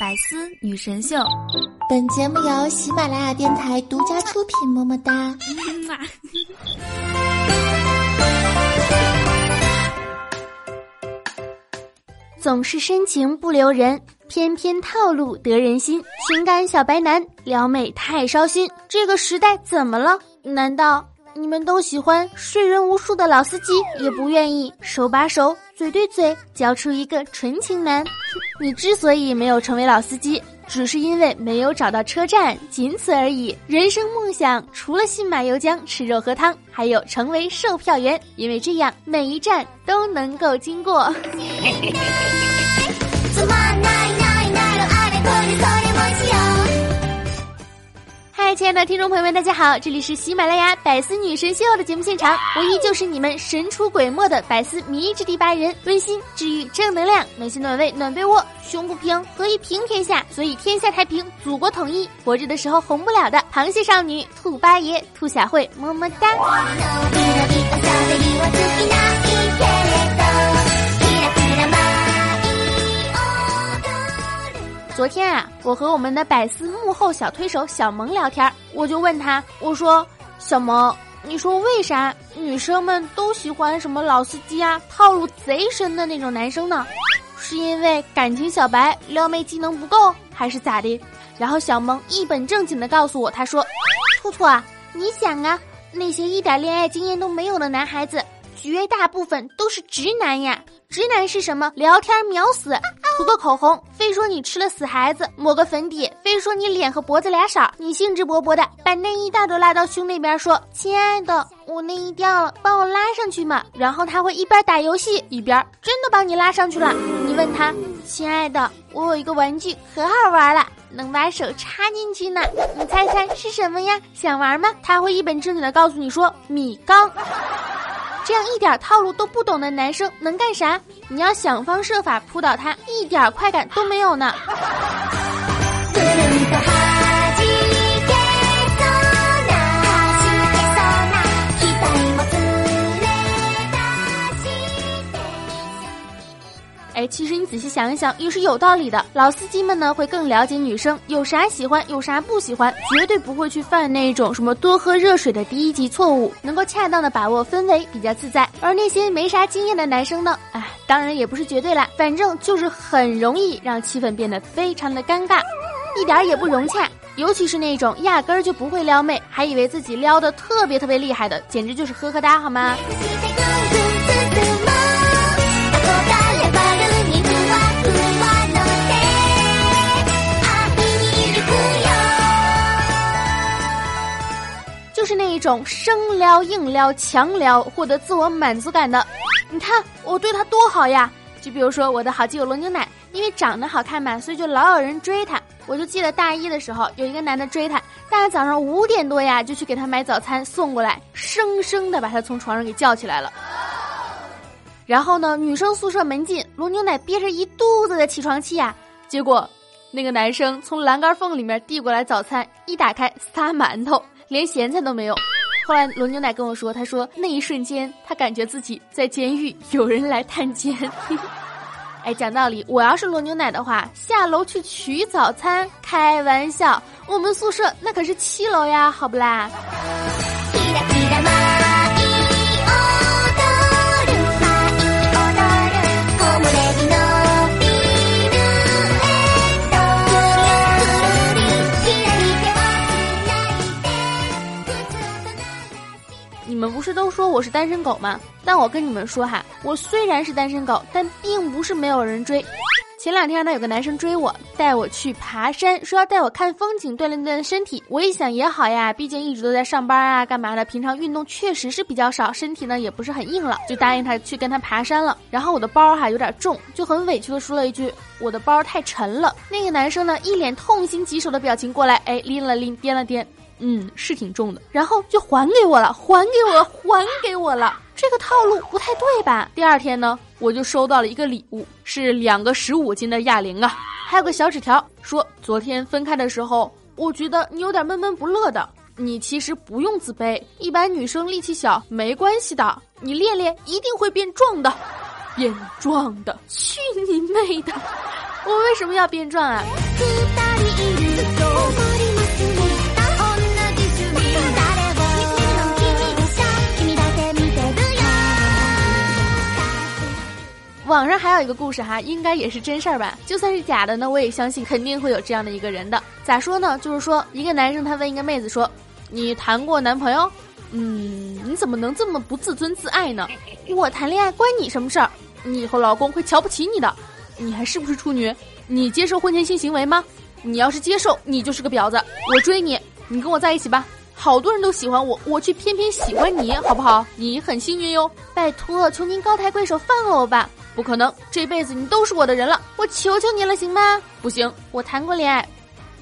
百思女神秀，本节目由喜马拉雅电台独家出品。么么哒！总是深情不留人，偏偏套路得人心。情感小白男撩妹太烧心，这个时代怎么了？难道？你们都喜欢睡人无数的老司机，也不愿意手把手、嘴对嘴教出一个纯情男。你之所以没有成为老司机，只是因为没有找到车站，仅此而已。人生梦想除了信马由缰、吃肉喝汤，还有成为售票员，因为这样每一站都能够经过。嗨亲爱的听众朋友们，大家好，这里是喜马拉雅百思女神秀的节目现场，我依旧是你们神出鬼没的百思迷之第八人，温馨治愈正能量，暖心暖胃暖被窝，胸不平何以平天下？所以天下太平，祖国统一。活着的时候红不了的螃蟹少女兔八爷兔小慧，么么哒。昨天啊，我和我们的百思幕后小推手小萌聊天，我就问他，我说：“小萌，你说为啥女生们都喜欢什么老司机啊，套路贼深的那种男生呢？是因为感情小白，撩妹技能不够，还是咋的？”然后小萌一本正经的告诉我，他说：“兔兔啊，你想啊，那些一点恋爱经验都没有的男孩子，绝大部分都是直男呀。”直男是什么？聊天秒死，涂个口红，非说你吃了死孩子；抹个粉底，非说你脸和脖子俩色。你兴致勃勃的把内衣带都拉到胸那边，说：“亲爱的，我内衣掉了，帮我拉上去嘛。”然后他会一边打游戏一边真的帮你拉上去了。你问他：“亲爱的，我有一个玩具可好玩了，能把手插进去呢。你猜猜是什么呀？想玩吗？”他会一本正经的告诉你说：“米缸。”这样一点套路都不懂的男生能干啥？你要想方设法扑倒他，一点快感都没有呢。其实你仔细想一想，也是有道理的。老司机们呢，会更了解女生有啥喜欢，有啥不喜欢，绝对不会去犯那种什么多喝热水的低级错误，能够恰当的把握氛围，比较自在。而那些没啥经验的男生呢，哎，当然也不是绝对啦，反正就是很容易让气氛变得非常的尴尬，一点也不融洽。尤其是那种压根儿就不会撩妹，还以为自己撩的特别特别厉害的，简直就是呵呵哒，好吗？是那一种生撩、硬撩、强撩，获得自我满足感的。你看我对他多好呀！就比如说我的好基友罗牛奶，因为长得好看嘛，所以就老有人追他。我就记得大一的时候，有一个男的追他，大早上五点多呀，就去给他买早餐送过来，生生的把他从床上给叫起来了。然后呢，女生宿舍门禁，罗牛奶憋着一肚子的起床气呀，结果那个男生从栏杆缝里面递过来早餐，一打开仨馒头。连咸菜都没有。后来罗牛奶跟我说，他说那一瞬间他感觉自己在监狱，有人来探监。哎，讲道理，我要是罗牛奶的话，下楼去取早餐，开玩笑，我们宿舍那可是七楼呀，好不啦？你们不是都说我是单身狗吗？但我跟你们说哈，我虽然是单身狗，但并不是没有人追。前两天呢，有个男生追我，带我去爬山，说要带我看风景，锻炼锻炼身体。我一想也好呀，毕竟一直都在上班啊，干嘛的？平常运动确实是比较少，身体呢也不是很硬了，就答应他去跟他爬山了。然后我的包哈有点重，就很委屈的说了一句：“我的包太沉了。”那个男生呢，一脸痛心疾首的表情过来，哎，拎了拎，掂了掂。嗯，是挺重的，然后就还给我了，还给我了，还给我了。这个套路不太对吧？第二天呢，我就收到了一个礼物，是两个十五斤的哑铃啊，还有个小纸条，说昨天分开的时候，我觉得你有点闷闷不乐的。你其实不用自卑，一般女生力气小没关系的，你练练一定会变壮的，变壮的。去你妹的！我为什么要变壮啊？网上还有一个故事哈，应该也是真事儿吧？就算是假的呢，我也相信肯定会有这样的一个人的。咋说呢？就是说，一个男生他问一个妹子说：“你谈过男朋友？嗯，你怎么能这么不自尊自爱呢？我谈恋爱关你什么事儿？你以后老公会瞧不起你的。你还是不是处女？你接受婚前性行为吗？你要是接受，你就是个婊子。我追你，你跟我在一起吧。好多人都喜欢我，我却偏偏喜欢你，好不好？你很幸运哟。拜托，求您高抬贵手放了我吧。”不可能，这辈子你都是我的人了，我求求你了，行吗？不行，我谈过恋爱，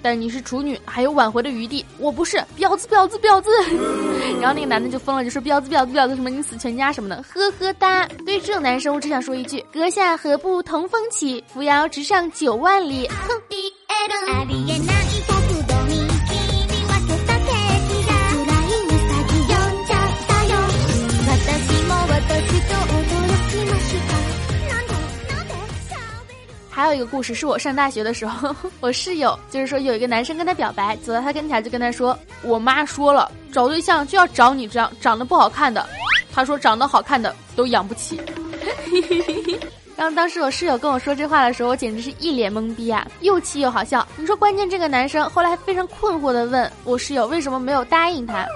但你是处女，还有挽回的余地。我不是婊子，婊子，婊子。然后那个男的就疯了，就说婊子，婊子，婊子，什么你死全家什么的，呵呵哒。对于这种男生，我只想说一句：阁下何不同风起，扶摇直上九万里。哼。还有一个故事是我上大学的时候，我室友就是说有一个男生跟他表白，走到他跟前就跟他说：“我妈说了，找对象就要找你这样长得不好看的。”他说：“长得好看的都养不起。”然后当时我室友跟我说这话的时候，我简直是一脸懵逼啊，又气又好笑。你说关键这个男生后来还非常困惑的问我室友为什么没有答应他？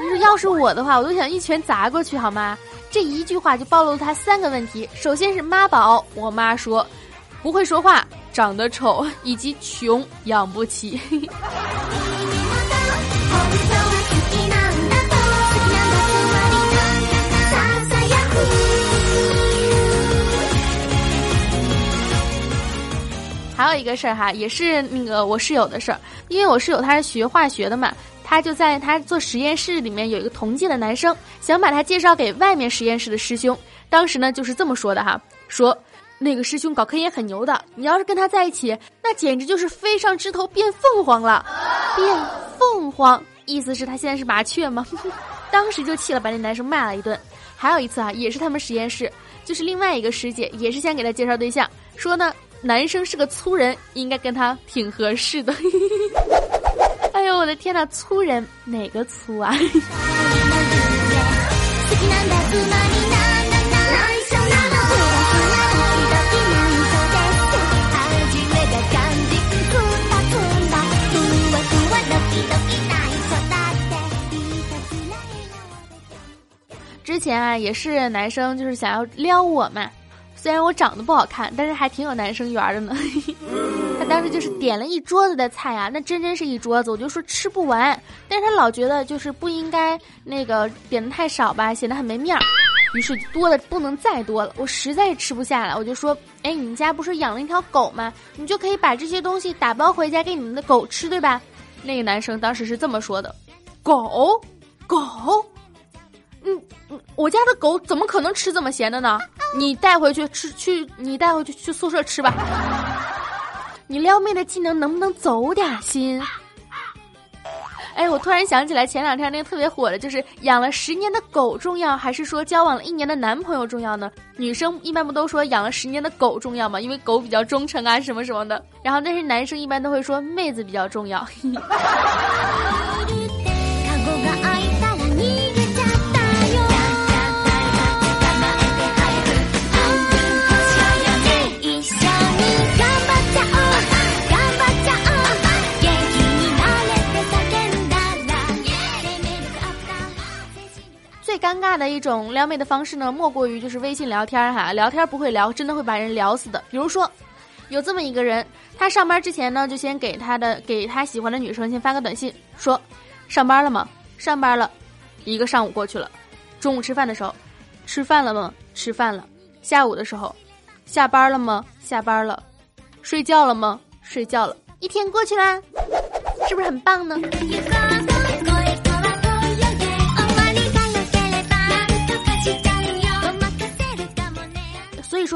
你说要是我的话，我都想一拳砸过去好吗？这一句话就暴露了他三个问题：首先是妈宝，我妈说。不会说话，长得丑，以及穷养不起。还有一个事儿哈，也是那个我室友的事儿，因为我室友他是学化学的嘛，他就在他做实验室里面有一个同届的男生，想把他介绍给外面实验室的师兄。当时呢就是这么说的哈，说。那个师兄搞科研很牛的，你要是跟他在一起，那简直就是飞上枝头变凤凰了。变凤凰，意思是他现在是麻雀吗？当时就气了，把那男生骂了一顿。还有一次啊，也是他们实验室，就是另外一个师姐，也是想给他介绍对象，说呢，男生是个粗人，应该跟他挺合适的。哎呦，我的天呐，粗人哪个粗啊？之前啊，也是男生就是想要撩我嘛，虽然我长得不好看，但是还挺有男生缘的呢。他当时就是点了一桌子的菜啊，那真真是一桌子，我就说吃不完，但是他老觉得就是不应该那个点的太少吧，显得很没面儿，于是多的不能再多了，我实在是吃不下了，我就说，哎，你们家不是养了一条狗吗？你就可以把这些东西打包回家给你们的狗吃，对吧？那个男生当时是这么说的，狗，狗。嗯嗯，我家的狗怎么可能吃这么咸的呢？你带回去吃去，你带回去去宿舍吃吧。你撩妹的技能能不能走点心？哎，我突然想起来，前两天那个特别火的，就是养了十年的狗重要，还是说交往了一年的男朋友重要呢？女生一般不都说养了十年的狗重要吗？因为狗比较忠诚啊，什么什么的。然后，但是男生一般都会说妹子比较重要。的一种撩妹的方式呢，莫过于就是微信聊天哈，聊天不会聊，真的会把人聊死的。比如说，有这么一个人，他上班之前呢，就先给他的给他喜欢的女生先发个短信，说上班了吗？上班了，一个上午过去了。中午吃饭的时候，吃饭了吗？吃饭了。下午的时候，下班了吗？下班了。睡觉了吗？睡觉了。一天过去啦，是不是很棒呢？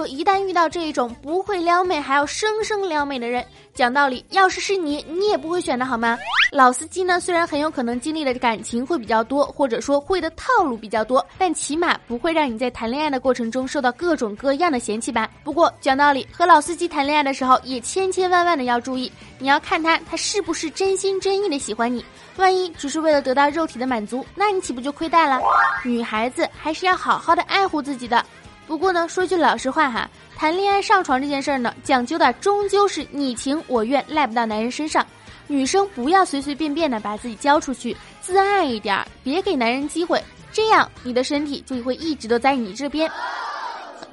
一旦遇到这一种不会撩妹还要生生撩妹的人，讲道理，要是是你，你也不会选的好吗？老司机呢，虽然很有可能经历的感情会比较多，或者说会的套路比较多，但起码不会让你在谈恋爱的过程中受到各种各样的嫌弃吧。不过讲道理，和老司机谈恋爱的时候，也千千万万的要注意，你要看他他是不是真心真意的喜欢你。万一只是为了得到肉体的满足，那你岂不就亏待了？女孩子还是要好好的爱护自己的。不过呢，说句老实话哈，谈恋爱上床这件事儿呢，讲究的终究是你情我愿，赖不到男人身上。女生不要随随便便的把自己交出去，自爱一点儿，别给男人机会，这样你的身体就会一直都在你这边。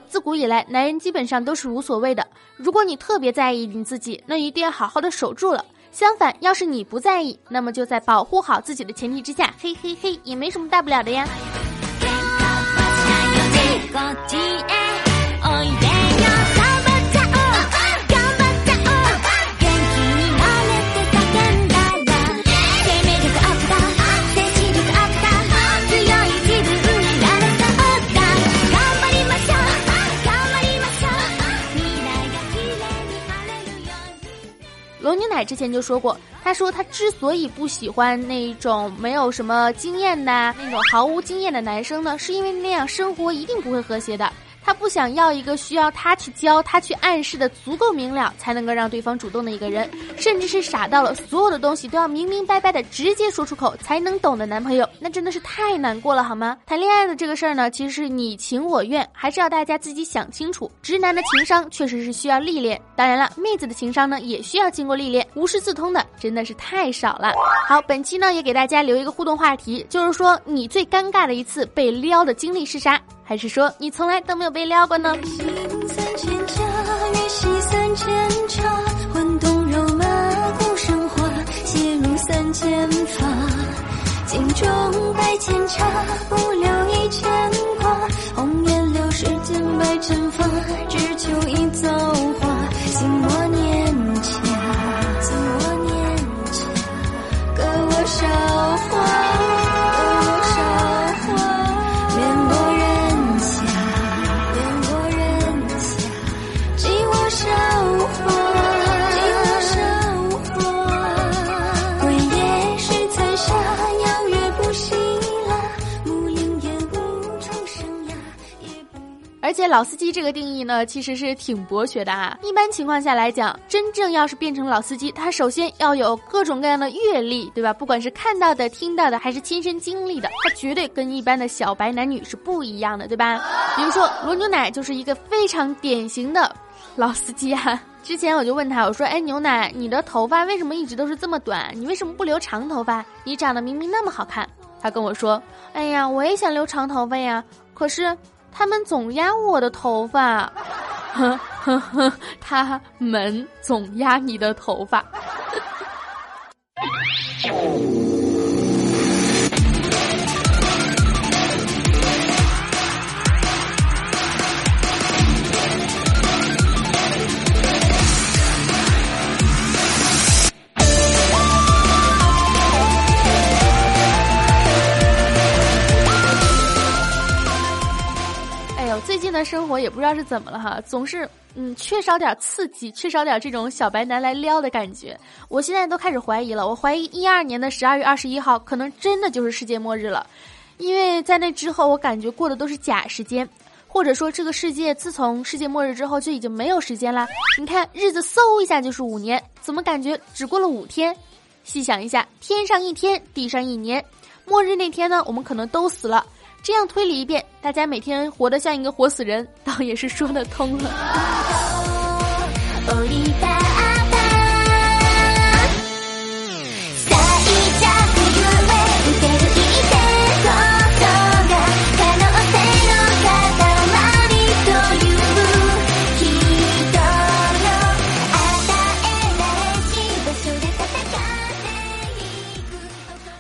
自古以来，男人基本上都是无所谓的。如果你特别在意你自己，那一定要好好的守住了。相反，要是你不在意，那么就在保护好自己的前提之下，嘿嘿嘿，也没什么大不了的呀。罗牛奶之前就说过，他说他之所以不喜欢那种没有什么经验的、那种毫无经验的男生呢，是因为那样生活一定不会和谐的。他不想要一个需要他去教、他去暗示的足够明了才能够让对方主动的一个人，甚至是傻到了所有的东西都要明明白白的直接说出口才能懂的男朋友，那真的是太难过了，好吗？谈恋爱的这个事儿呢，其实是你情我愿，还是要大家自己想清楚。直男的情商确实是需要历练，当然了，妹子的情商呢也需要经过历练，无师自通的真的是太少了。好，本期呢也给大家留一个互动话题，就是说你最尴尬的一次被撩的经历是啥？还是说你从来都没有被撩过呢？三千家，月洗三千茶，混动肉麻，古生花，写入三千发，镜中百千茶，不留一牵挂，红颜流世间百尘发，只求一造化，且老司机这个定义呢，其实是挺博学的啊。一般情况下来讲，真正要是变成老司机，他首先要有各种各样的阅历，对吧？不管是看到的、听到的，还是亲身经历的，他绝对跟一般的小白男女是不一样的，对吧？比如说罗牛奶就是一个非常典型的老司机啊。之前我就问他，我说：“哎，牛奶，你的头发为什么一直都是这么短？你为什么不留长头发？你长得明明那么好看。”他跟我说：“哎呀，我也想留长头发呀，可是。”他们总压我的头发，呵呵呵，他们总压你的头发。生活也不知道是怎么了哈，总是嗯缺少点刺激，缺少点这种小白男来撩的感觉。我现在都开始怀疑了，我怀疑一二年的十二月二十一号可能真的就是世界末日了，因为在那之后我感觉过的都是假时间，或者说这个世界自从世界末日之后就已经没有时间了。你看日子嗖一下就是五年，怎么感觉只过了五天？细想一下，天上一天，地上一年，末日那天呢，我们可能都死了。这样推理一遍，大家每天活得像一个活死人，倒也是说得通了。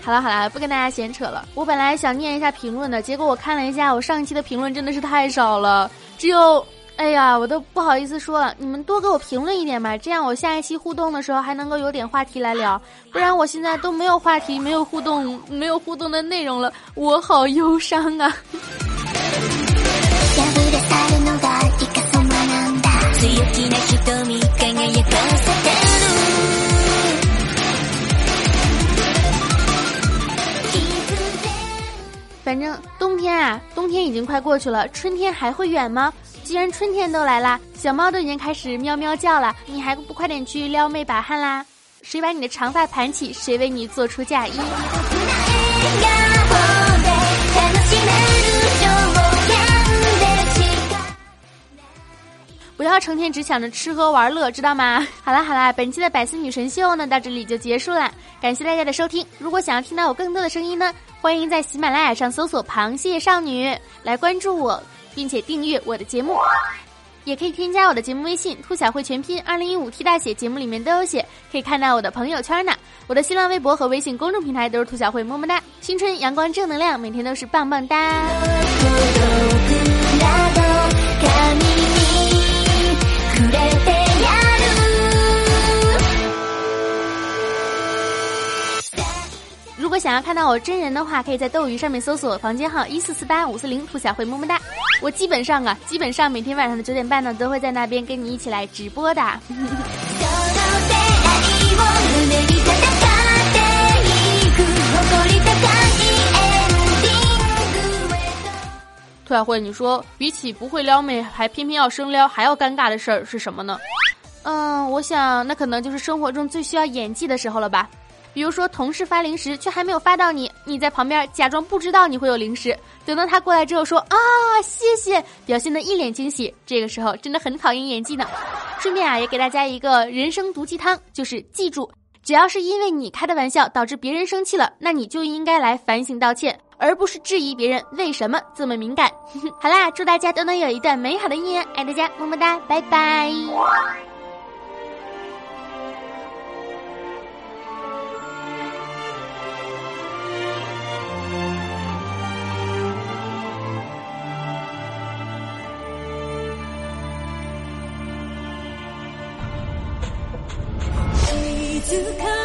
好了好了，不跟大家闲扯了。我本来想念一下评论的，结果我看了一下，我上一期的评论真的是太少了，只有，哎呀，我都不好意思说了。你们多给我评论一点吧，这样我下一期互动的时候还能够有点话题来聊。不然我现在都没有话题，没有互动，没有互动的内容了，我好忧伤啊。反正冬天啊，冬天已经快过去了，春天还会远吗？既然春天都来啦，小猫都已经开始喵喵叫了，你还不快点去撩妹把汉啦？谁把你的长发盘起，谁为你做出嫁衣。不要成天只想着吃喝玩乐，知道吗？好啦好啦，本期的百思女神秀呢到这里就结束了，感谢大家的收听。如果想要听到我更多的声音呢，欢迎在喜马拉雅上搜索“螃蟹少女”来关注我，并且订阅我的节目。也可以添加我的节目微信“兔小慧全拼二零一五 T 大写”，节目里面都有写，可以看到我的朋友圈呢。我的新浪微博和微信公众平台都是兔小慧，么么哒！青春阳光正能量，每天都是棒棒哒。想要看到我真人的话，可以在斗鱼上面搜索房间号一四四八五四零，兔小慧么么哒。我基本上啊，基本上每天晚上的九点半呢，都会在那边跟你一起来直播的。兔小慧，你说比起不会撩妹还偏偏要生撩，还要尴尬的事儿是什么呢？嗯，我想那可能就是生活中最需要演技的时候了吧。比如说，同事发零食却还没有发到你，你在旁边假装不知道你会有零食，等到他过来之后说啊谢谢，表现的一脸惊喜，这个时候真的很考验演技呢。顺便啊，也给大家一个人生毒鸡汤，就是记住，只要是因为你开的玩笑导致别人生气了，那你就应该来反省道歉，而不是质疑别人为什么这么敏感。好啦，祝大家都能有一段美好的姻缘，爱大家，么么哒，拜拜。to come.